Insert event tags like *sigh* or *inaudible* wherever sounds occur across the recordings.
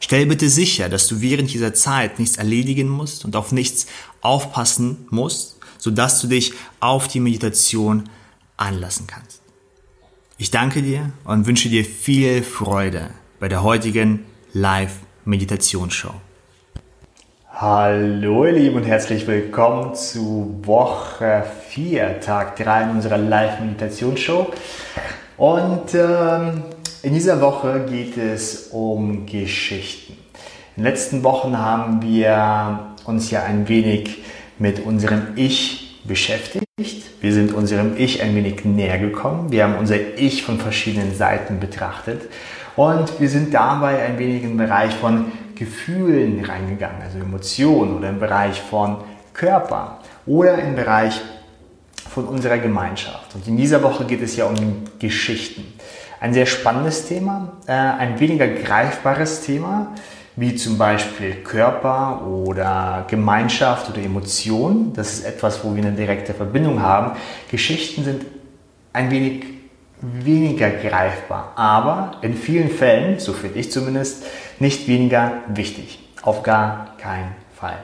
Stell bitte sicher, dass du während dieser Zeit nichts erledigen musst und auf nichts aufpassen musst, sodass du dich auf die Meditation anlassen kannst. Ich danke dir und wünsche dir viel Freude bei der heutigen Live-Meditationsshow. Hallo ihr Lieben und herzlich willkommen zu Woche 4, Tag 3 in unserer Live-Meditationsshow. Und ähm, in dieser Woche geht es um Geschichten. In den letzten Wochen haben wir uns ja ein wenig mit unserem Ich beschäftigt. Wir sind unserem Ich ein wenig näher gekommen. Wir haben unser Ich von verschiedenen Seiten betrachtet. Und wir sind dabei ein wenig im Bereich von Gefühlen reingegangen, also Emotionen oder im Bereich von Körper oder im Bereich von unserer Gemeinschaft. Und in dieser Woche geht es ja um Geschichten. Ein sehr spannendes Thema, äh, ein weniger greifbares Thema, wie zum Beispiel Körper oder Gemeinschaft oder Emotionen. Das ist etwas, wo wir eine direkte Verbindung haben. Geschichten sind ein wenig weniger greifbar, aber in vielen Fällen, so finde ich zumindest, nicht weniger wichtig. Auf gar keinen Fall.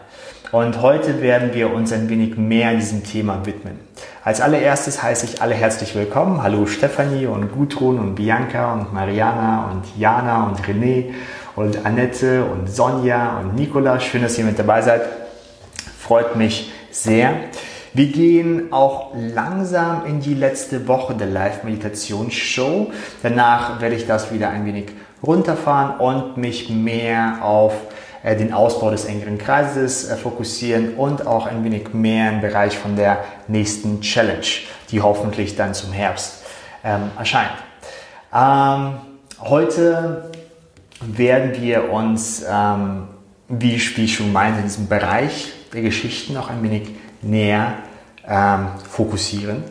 Und heute werden wir uns ein wenig mehr diesem Thema widmen. Als allererstes heiße ich alle herzlich willkommen. Hallo Stefanie und Gudrun und Bianca und Mariana und Jana und René und Annette und Sonja und Nicola. Schön, dass ihr mit dabei seid. Freut mich sehr. Wir gehen auch langsam in die letzte Woche der Live-Meditationsshow. Danach werde ich das wieder ein wenig runterfahren und mich mehr auf den Ausbau des engeren Kreises äh, fokussieren und auch ein wenig mehr im Bereich von der nächsten Challenge, die hoffentlich dann zum Herbst ähm, erscheint. Ähm, heute werden wir uns, ähm, wie, wie ich schon meinte, in diesem Bereich der Geschichten noch ein wenig näher ähm, fokussieren.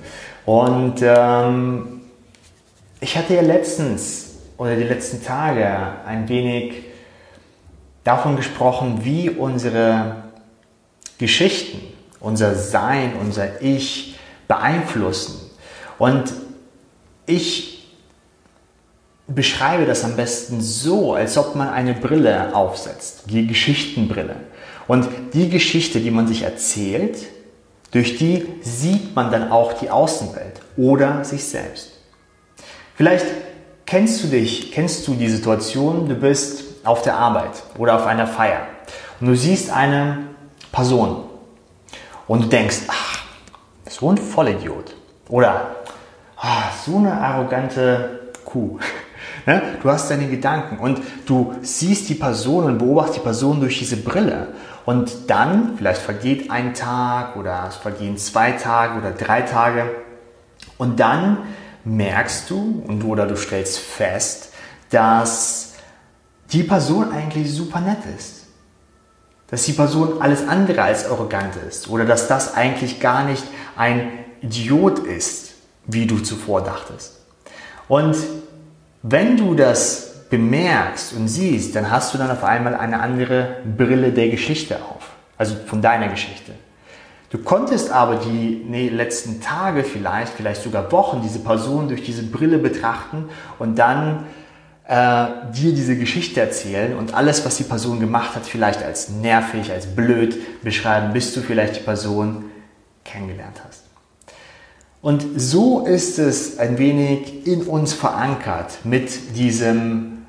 Und ähm, ich hatte ja letztens oder die letzten Tage ein wenig davon gesprochen, wie unsere Geschichten, unser Sein, unser Ich beeinflussen. Und ich beschreibe das am besten so, als ob man eine Brille aufsetzt, die Geschichtenbrille. Und die Geschichte, die man sich erzählt, durch die sieht man dann auch die Außenwelt oder sich selbst. Vielleicht kennst du dich, kennst du die Situation, du bist auf der Arbeit oder auf einer Feier und du siehst eine Person und du denkst, ach, so ein Vollidiot oder ach, so eine arrogante Kuh. *laughs* Ne? Du hast deine Gedanken und du siehst die Person und beobachtest die Person durch diese Brille. Und dann, vielleicht vergeht ein Tag oder es vergehen zwei Tage oder drei Tage. Und dann merkst du und oder du stellst fest, dass die Person eigentlich super nett ist. Dass die Person alles andere als arrogant ist oder dass das eigentlich gar nicht ein Idiot ist, wie du zuvor dachtest. Und wenn du das bemerkst und siehst, dann hast du dann auf einmal eine andere Brille der Geschichte auf, also von deiner Geschichte. Du konntest aber die nee, letzten Tage vielleicht, vielleicht sogar Wochen diese Person durch diese Brille betrachten und dann äh, dir diese Geschichte erzählen und alles, was die Person gemacht hat, vielleicht als nervig, als blöd beschreiben, bis du vielleicht die Person kennengelernt hast. Und so ist es ein wenig in uns verankert mit diesem,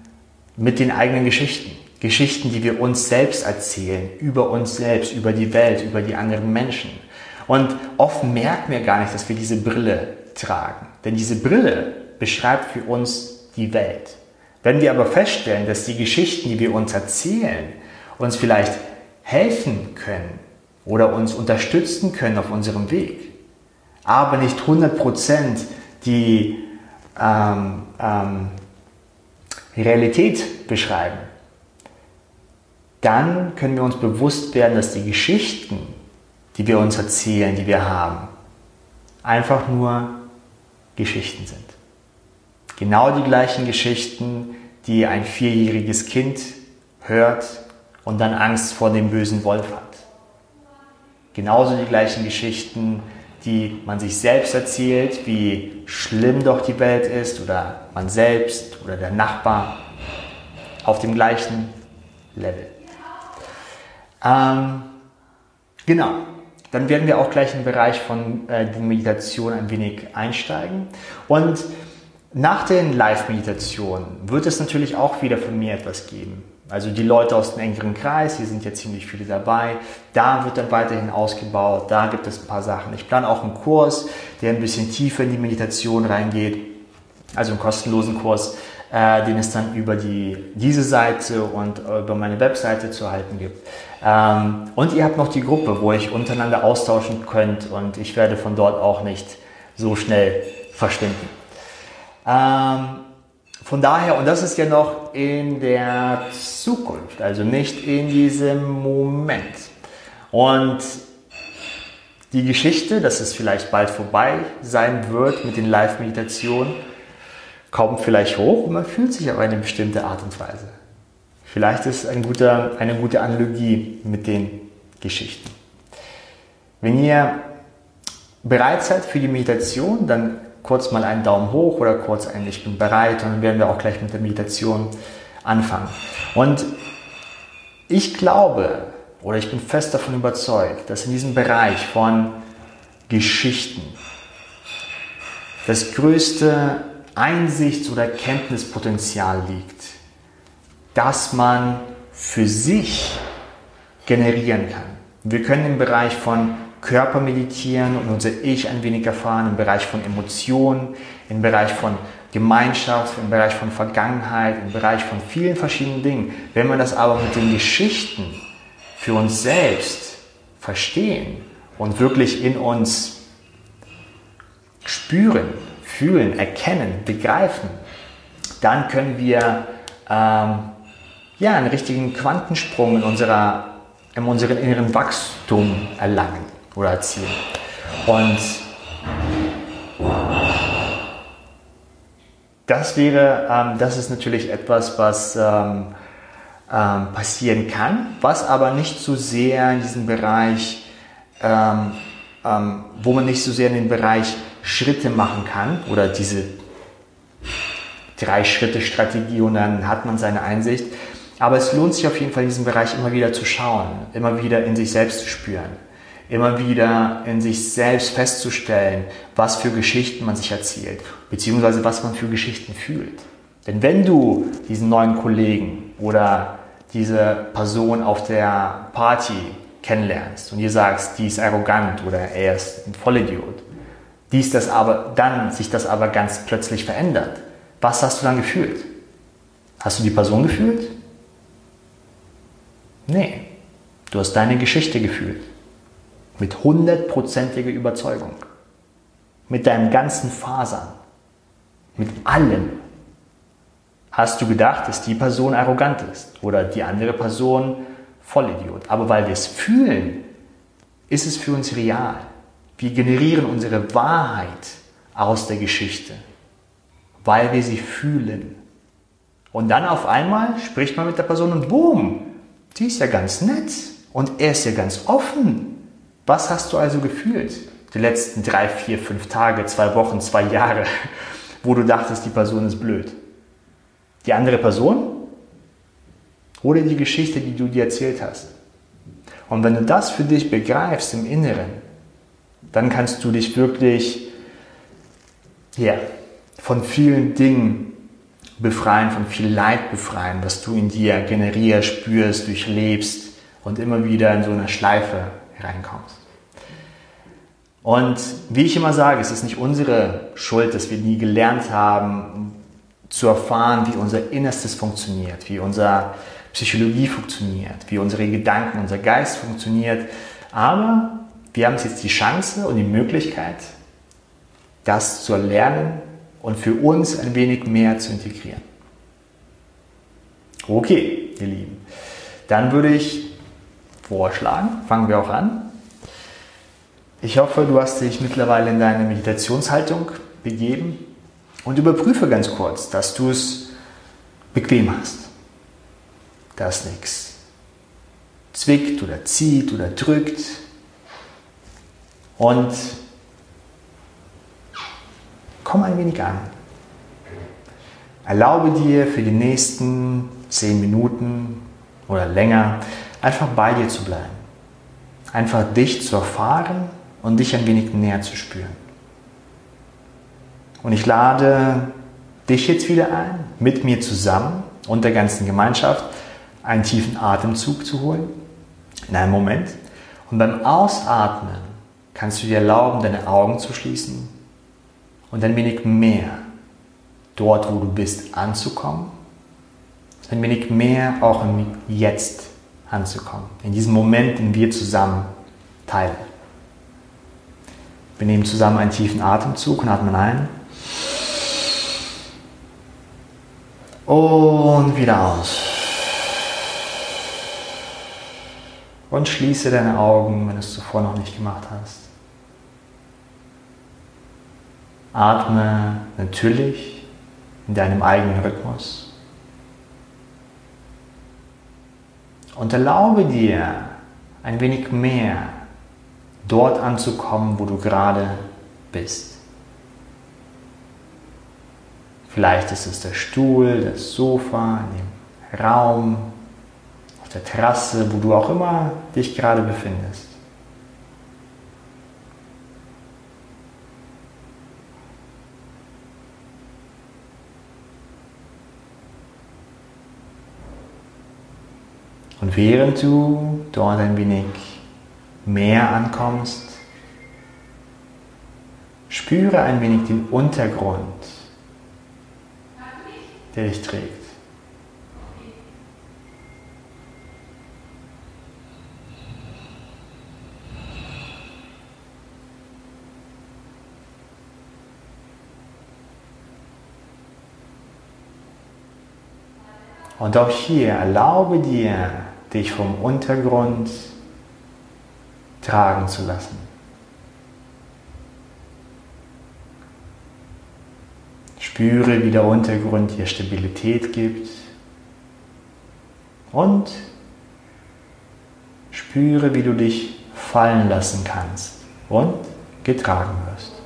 mit den eigenen Geschichten. Geschichten, die wir uns selbst erzählen, über uns selbst, über die Welt, über die anderen Menschen. Und oft merken wir gar nicht, dass wir diese Brille tragen. Denn diese Brille beschreibt für uns die Welt. Wenn wir aber feststellen, dass die Geschichten, die wir uns erzählen, uns vielleicht helfen können oder uns unterstützen können auf unserem Weg, aber nicht 100% die ähm, ähm, Realität beschreiben, dann können wir uns bewusst werden, dass die Geschichten, die wir uns erzählen, die wir haben, einfach nur Geschichten sind. Genau die gleichen Geschichten, die ein vierjähriges Kind hört und dann Angst vor dem bösen Wolf hat. Genauso die gleichen Geschichten, die man sich selbst erzählt, wie schlimm doch die Welt ist oder man selbst oder der Nachbar auf dem gleichen Level. Ähm, genau, dann werden wir auch gleich im Bereich von äh, der Meditation ein wenig einsteigen. Und nach den Live-Meditationen wird es natürlich auch wieder von mir etwas geben. Also die Leute aus dem engeren Kreis, hier sind ja ziemlich viele dabei. Da wird dann weiterhin ausgebaut, da gibt es ein paar Sachen. Ich plane auch einen Kurs, der ein bisschen tiefer in die Meditation reingeht. Also einen kostenlosen Kurs, äh, den es dann über die, diese Seite und über meine Webseite zu erhalten gibt. Ähm, und ihr habt noch die Gruppe, wo ihr untereinander austauschen könnt und ich werde von dort auch nicht so schnell verschwinden. Ähm, von daher, und das ist ja noch in der Zukunft, also nicht in diesem Moment. Und die Geschichte, dass es vielleicht bald vorbei sein wird mit den Live-Meditationen, kommt vielleicht hoch und man fühlt sich auf eine bestimmte Art und Weise. Vielleicht ist ein guter, eine gute Analogie mit den Geschichten. Wenn ihr bereit seid für die Meditation, dann kurz mal einen Daumen hoch oder kurz ein Ich bin bereit und dann werden wir auch gleich mit der Meditation anfangen. Und ich glaube oder ich bin fest davon überzeugt, dass in diesem Bereich von Geschichten das größte Einsichts- oder Kenntnispotenzial liegt, das man für sich generieren kann. Wir können im Bereich von Körper meditieren und unser Ich ein wenig erfahren, im Bereich von Emotionen, im Bereich von Gemeinschaft, im Bereich von Vergangenheit, im Bereich von vielen verschiedenen Dingen. Wenn wir das aber mit den Geschichten für uns selbst verstehen und wirklich in uns spüren, fühlen, erkennen, begreifen, dann können wir ähm, ja, einen richtigen Quantensprung in, unserer, in unserem inneren Wachstum erlangen oder erzielen. Und das wäre, ähm, das ist natürlich etwas, was ähm, ähm, passieren kann, was aber nicht so sehr in diesem Bereich, ähm, ähm, wo man nicht so sehr in den Bereich Schritte machen kann oder diese drei Schritte Strategie und dann hat man seine Einsicht. Aber es lohnt sich auf jeden Fall in diesem Bereich immer wieder zu schauen, immer wieder in sich selbst zu spüren immer wieder in sich selbst festzustellen, was für Geschichten man sich erzählt, beziehungsweise was man für Geschichten fühlt. Denn wenn du diesen neuen Kollegen oder diese Person auf der Party kennenlernst und ihr sagst, die ist arrogant oder er ist ein Vollidiot, dies das aber, dann sich das aber ganz plötzlich verändert, was hast du dann gefühlt? Hast du die Person gefühlt? Nee, du hast deine Geschichte gefühlt. Mit hundertprozentiger Überzeugung. Mit deinem ganzen Fasern. Mit allem. Hast du gedacht, dass die Person arrogant ist oder die andere Person Vollidiot. Aber weil wir es fühlen, ist es für uns real. Wir generieren unsere Wahrheit aus der Geschichte, weil wir sie fühlen. Und dann auf einmal spricht man mit der Person und boom, die ist ja ganz nett und er ist ja ganz offen. Was hast du also gefühlt die letzten drei, vier, fünf Tage, zwei Wochen, zwei Jahre, *laughs* wo du dachtest, die Person ist blöd? Die andere Person oder die Geschichte, die du dir erzählt hast? Und wenn du das für dich begreifst im Inneren, dann kannst du dich wirklich ja, von vielen Dingen befreien, von viel Leid befreien, was du in dir generierst, spürst, durchlebst und immer wieder in so eine Schleife reinkommst. Und wie ich immer sage, es ist nicht unsere Schuld, dass wir nie gelernt haben, zu erfahren, wie unser Innerstes funktioniert, wie unsere Psychologie funktioniert, wie unsere Gedanken, unser Geist funktioniert. Aber wir haben jetzt die Chance und die Möglichkeit, das zu erlernen und für uns ein wenig mehr zu integrieren. Okay, ihr Lieben. dann würde ich vorschlagen, fangen wir auch an. Ich hoffe, du hast dich mittlerweile in deine Meditationshaltung begeben und überprüfe ganz kurz, dass du es bequem hast. Dass nichts zwickt oder zieht oder drückt. Und komm ein wenig an. Erlaube dir für die nächsten zehn Minuten oder länger einfach bei dir zu bleiben. Einfach dich zu erfahren und dich ein wenig näher zu spüren. Und ich lade dich jetzt wieder ein, mit mir zusammen und der ganzen Gemeinschaft einen tiefen Atemzug zu holen. In einem Moment. Und beim Ausatmen kannst du dir erlauben, deine Augen zu schließen und ein wenig mehr dort, wo du bist, anzukommen. Ein wenig mehr auch im Jetzt anzukommen. In diesem Moment, den wir zusammen teilen. Wir nehmen zusammen einen tiefen Atemzug und atmen ein. Und wieder aus. Und schließe deine Augen, wenn du es zuvor noch nicht gemacht hast. Atme natürlich in deinem eigenen Rhythmus. Und erlaube dir ein wenig mehr dort anzukommen, wo du gerade bist. Vielleicht ist es der Stuhl, das Sofa, in dem Raum, auf der Terrasse, wo du auch immer dich gerade befindest. Und während du dort ein wenig mehr ankommst, spüre ein wenig den Untergrund der dich trägt. Und auch hier erlaube dir, dich vom Untergrund tragen zu lassen. Spüre, wie der Untergrund dir Stabilität gibt. Und spüre, wie du dich fallen lassen kannst und getragen wirst.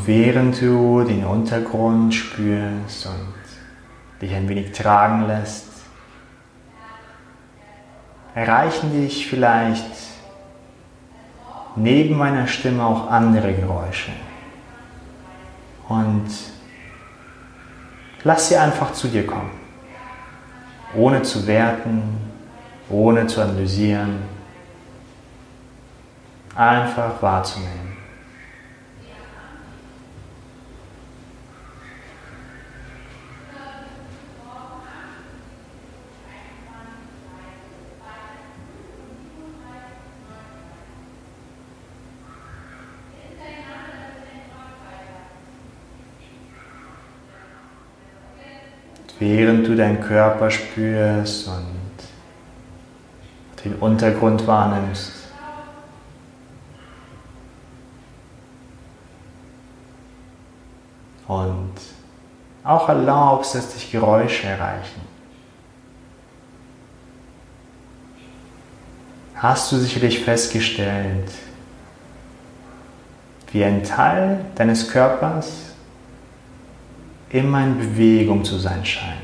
Und während du den Untergrund spürst und dich ein wenig tragen lässt, erreichen dich vielleicht neben meiner Stimme auch andere Geräusche. Und lass sie einfach zu dir kommen, ohne zu werten, ohne zu analysieren, einfach wahrzunehmen. Während du deinen Körper spürst und den Untergrund wahrnimmst. Und auch erlaubst, dass dich Geräusche erreichen. Hast du sicherlich festgestellt, wie ein Teil deines Körpers immer in Bewegung zu sein scheint.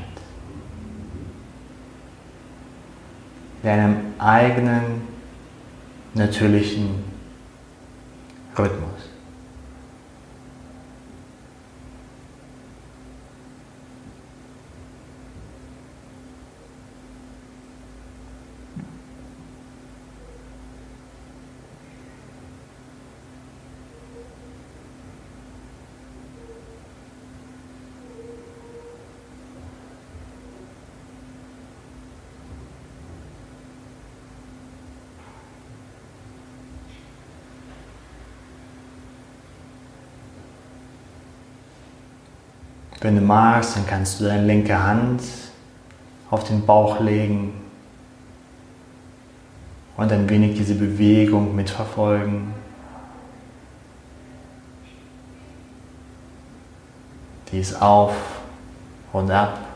In einem eigenen, natürlichen Rhythmus. Wenn du magst, dann kannst du deine linke Hand auf den Bauch legen und ein wenig diese Bewegung mitverfolgen. Die ist auf und ab.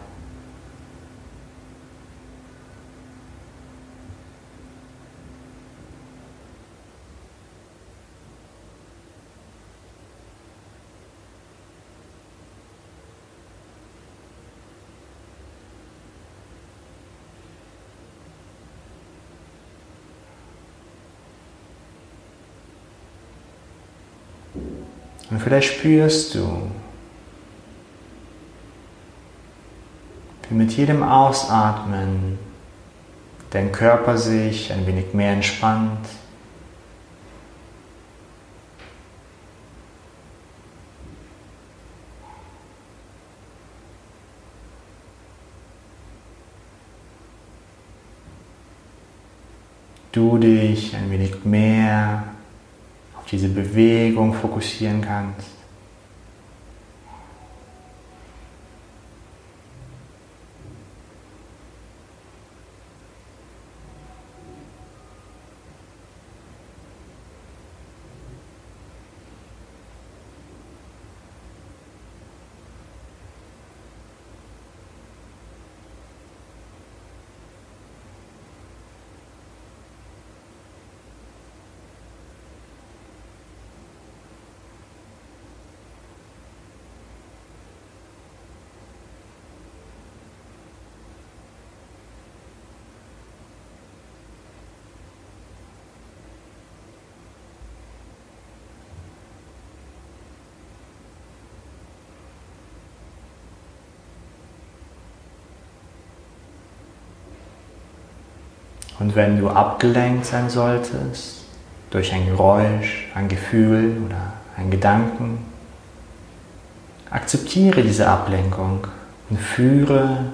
Und vielleicht spürst du, wie mit jedem Ausatmen dein Körper sich ein wenig mehr entspannt. Du dich ein wenig mehr diese Bewegung fokussieren kannst. Und wenn du abgelenkt sein solltest durch ein Geräusch, ein Gefühl oder ein Gedanken, akzeptiere diese Ablenkung und führe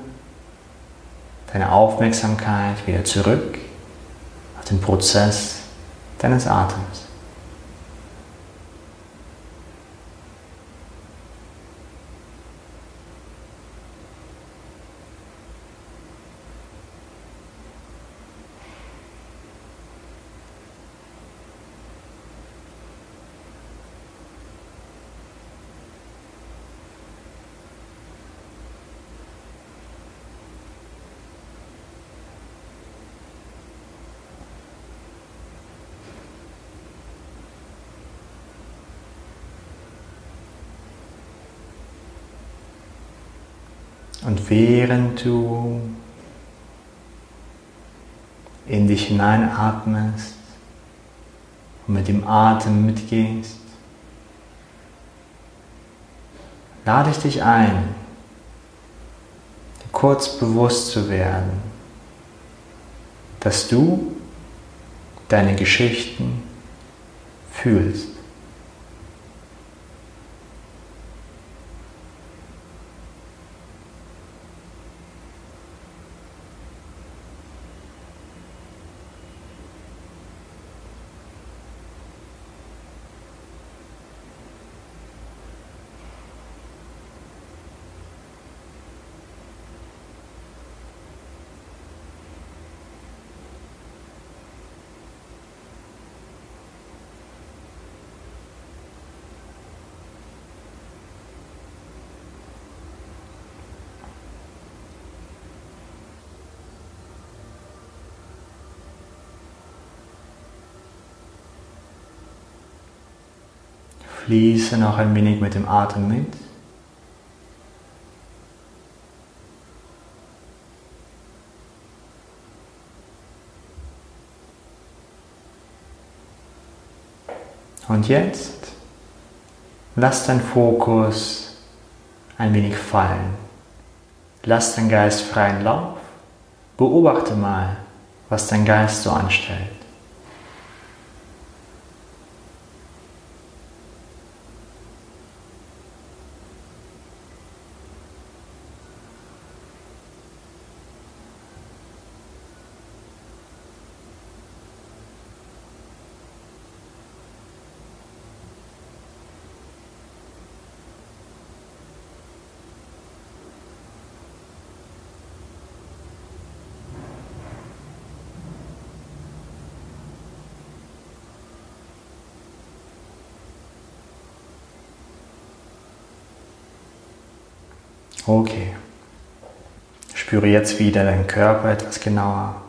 deine Aufmerksamkeit wieder zurück auf den Prozess deines Atems. Und während du in dich hineinatmest und mit dem Atem mitgehst, lade ich dich ein, kurz bewusst zu werden, dass du deine Geschichten fühlst. Fließe noch ein wenig mit dem Atem mit. Und jetzt lass dein Fokus ein wenig fallen. Lass dein Geist freien Lauf. Beobachte mal, was dein Geist so anstellt. Okay. Spüre jetzt wieder deinen Körper etwas genauer.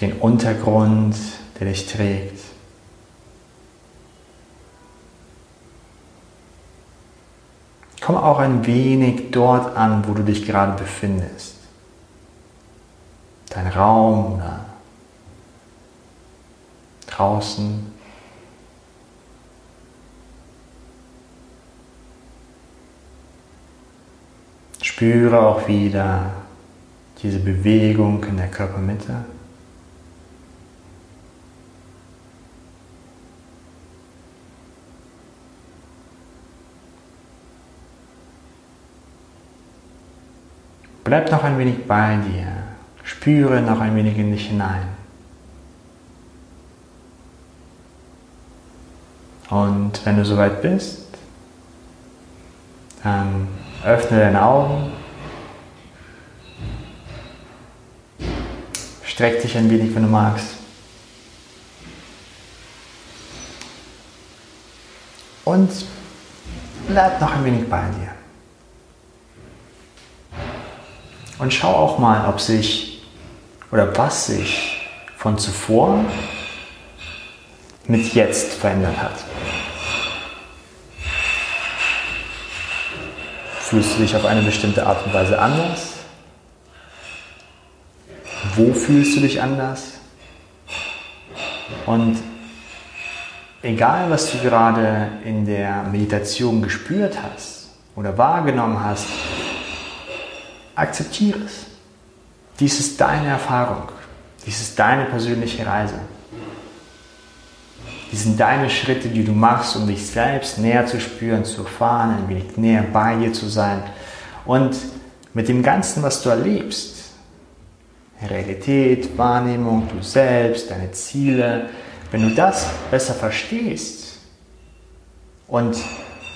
Den Untergrund, der dich trägt. Komm auch ein wenig dort an, wo du dich gerade befindest. Dein Raum oder draußen. Spüre auch wieder diese Bewegung in der Körpermitte. Bleib noch ein wenig bei dir. Spüre noch ein wenig in dich hinein. Und wenn du soweit bist, dann öffne deine Augen, streck dich ein wenig, wenn du magst. Und bleib noch ein wenig bei dir. Und schau auch mal, ob sich oder was sich von zuvor mit jetzt verändert hat. Fühlst du dich auf eine bestimmte Art und Weise anders? Wo fühlst du dich anders? Und egal, was du gerade in der Meditation gespürt hast oder wahrgenommen hast, akzeptiere es. Dies ist deine Erfahrung. Dies ist deine persönliche Reise. Dies sind deine Schritte, die du machst, um dich selbst näher zu spüren, zu erfahren, ein wenig näher bei dir zu sein. Und mit dem Ganzen, was du erlebst, Realität, Wahrnehmung, du selbst, deine Ziele, wenn du das besser verstehst und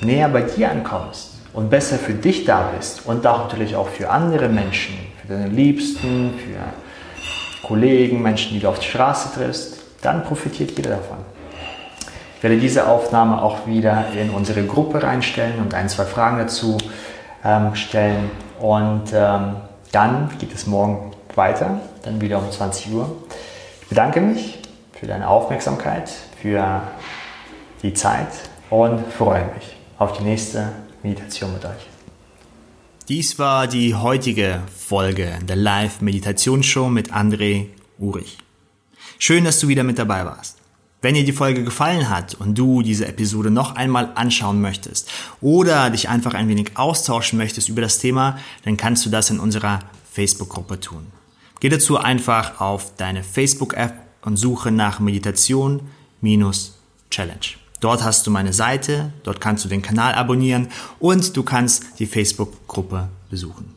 näher bei dir ankommst, und besser für dich da bist und auch natürlich auch für andere Menschen, für deine Liebsten, für Kollegen, Menschen, die du auf der Straße triffst, dann profitiert jeder davon. Ich werde diese Aufnahme auch wieder in unsere Gruppe reinstellen und ein, zwei Fragen dazu ähm, stellen. Und ähm, dann geht es morgen weiter, dann wieder um 20 Uhr. Ich bedanke mich für deine Aufmerksamkeit, für die Zeit und freue mich auf die nächste Meditation mit euch. Dies war die heutige Folge der Live-Meditationsshow mit André Urich. Schön, dass du wieder mit dabei warst. Wenn dir die Folge gefallen hat und du diese Episode noch einmal anschauen möchtest oder dich einfach ein wenig austauschen möchtest über das Thema, dann kannst du das in unserer Facebook-Gruppe tun. Geh dazu einfach auf deine Facebook-App und suche nach Meditation-Challenge. Dort hast du meine Seite, dort kannst du den Kanal abonnieren und du kannst die Facebook-Gruppe besuchen.